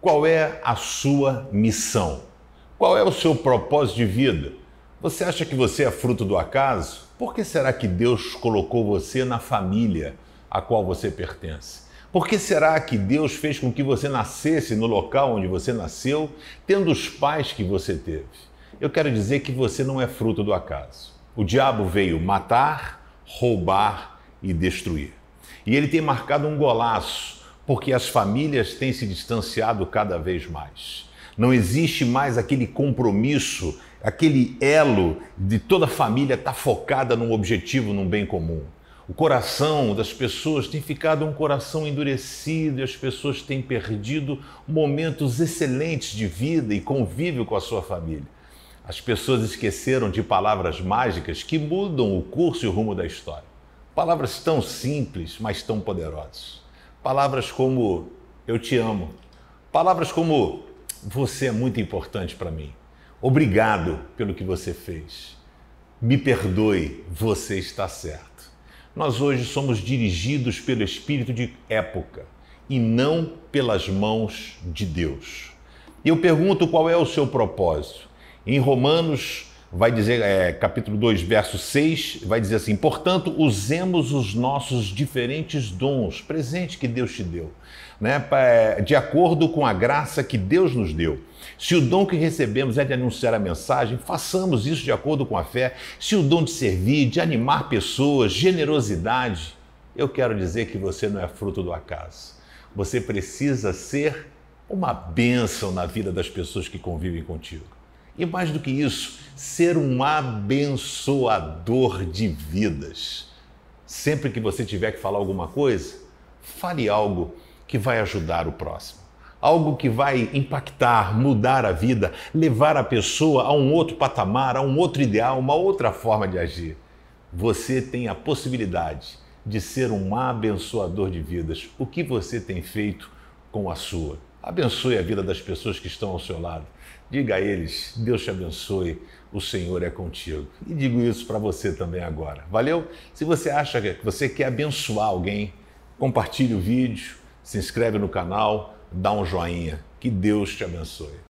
Qual é a sua missão? Qual é o seu propósito de vida? Você acha que você é fruto do acaso? Por que será que Deus colocou você na família a qual você pertence? Por que será que Deus fez com que você nascesse no local onde você nasceu, tendo os pais que você teve? Eu quero dizer que você não é fruto do acaso. O diabo veio matar, roubar e destruir. E ele tem marcado um golaço porque as famílias têm se distanciado cada vez mais. Não existe mais aquele compromisso, aquele elo de toda a família estar tá focada num objetivo, num bem comum. O coração das pessoas tem ficado um coração endurecido e as pessoas têm perdido momentos excelentes de vida e convívio com a sua família. As pessoas esqueceram de palavras mágicas que mudam o curso e o rumo da história. Palavras tão simples, mas tão poderosas. Palavras como eu te amo. Palavras como você é muito importante para mim. Obrigado pelo que você fez. Me perdoe, você está certo. Nós hoje somos dirigidos pelo espírito de época e não pelas mãos de Deus. Eu pergunto qual é o seu propósito. Em Romanos vai dizer, é, capítulo 2, verso 6, vai dizer assim: portanto, usemos os nossos diferentes dons, presente que Deus te deu, né, de acordo com a graça que Deus nos deu. Se o dom que recebemos é de anunciar a mensagem, façamos isso de acordo com a fé. Se o dom de servir, de animar pessoas, generosidade, eu quero dizer que você não é fruto do acaso. Você precisa ser uma bênção na vida das pessoas que convivem contigo. E mais do que isso, ser um abençoador de vidas. Sempre que você tiver que falar alguma coisa, fale algo que vai ajudar o próximo. Algo que vai impactar, mudar a vida, levar a pessoa a um outro patamar, a um outro ideal, uma outra forma de agir. Você tem a possibilidade de ser um abençoador de vidas. O que você tem feito com a sua? Abençoe a vida das pessoas que estão ao seu lado. Diga a eles: Deus te abençoe, o Senhor é contigo. E digo isso para você também agora. Valeu? Se você acha que você quer abençoar alguém, compartilhe o vídeo, se inscreve no canal, dá um joinha. Que Deus te abençoe.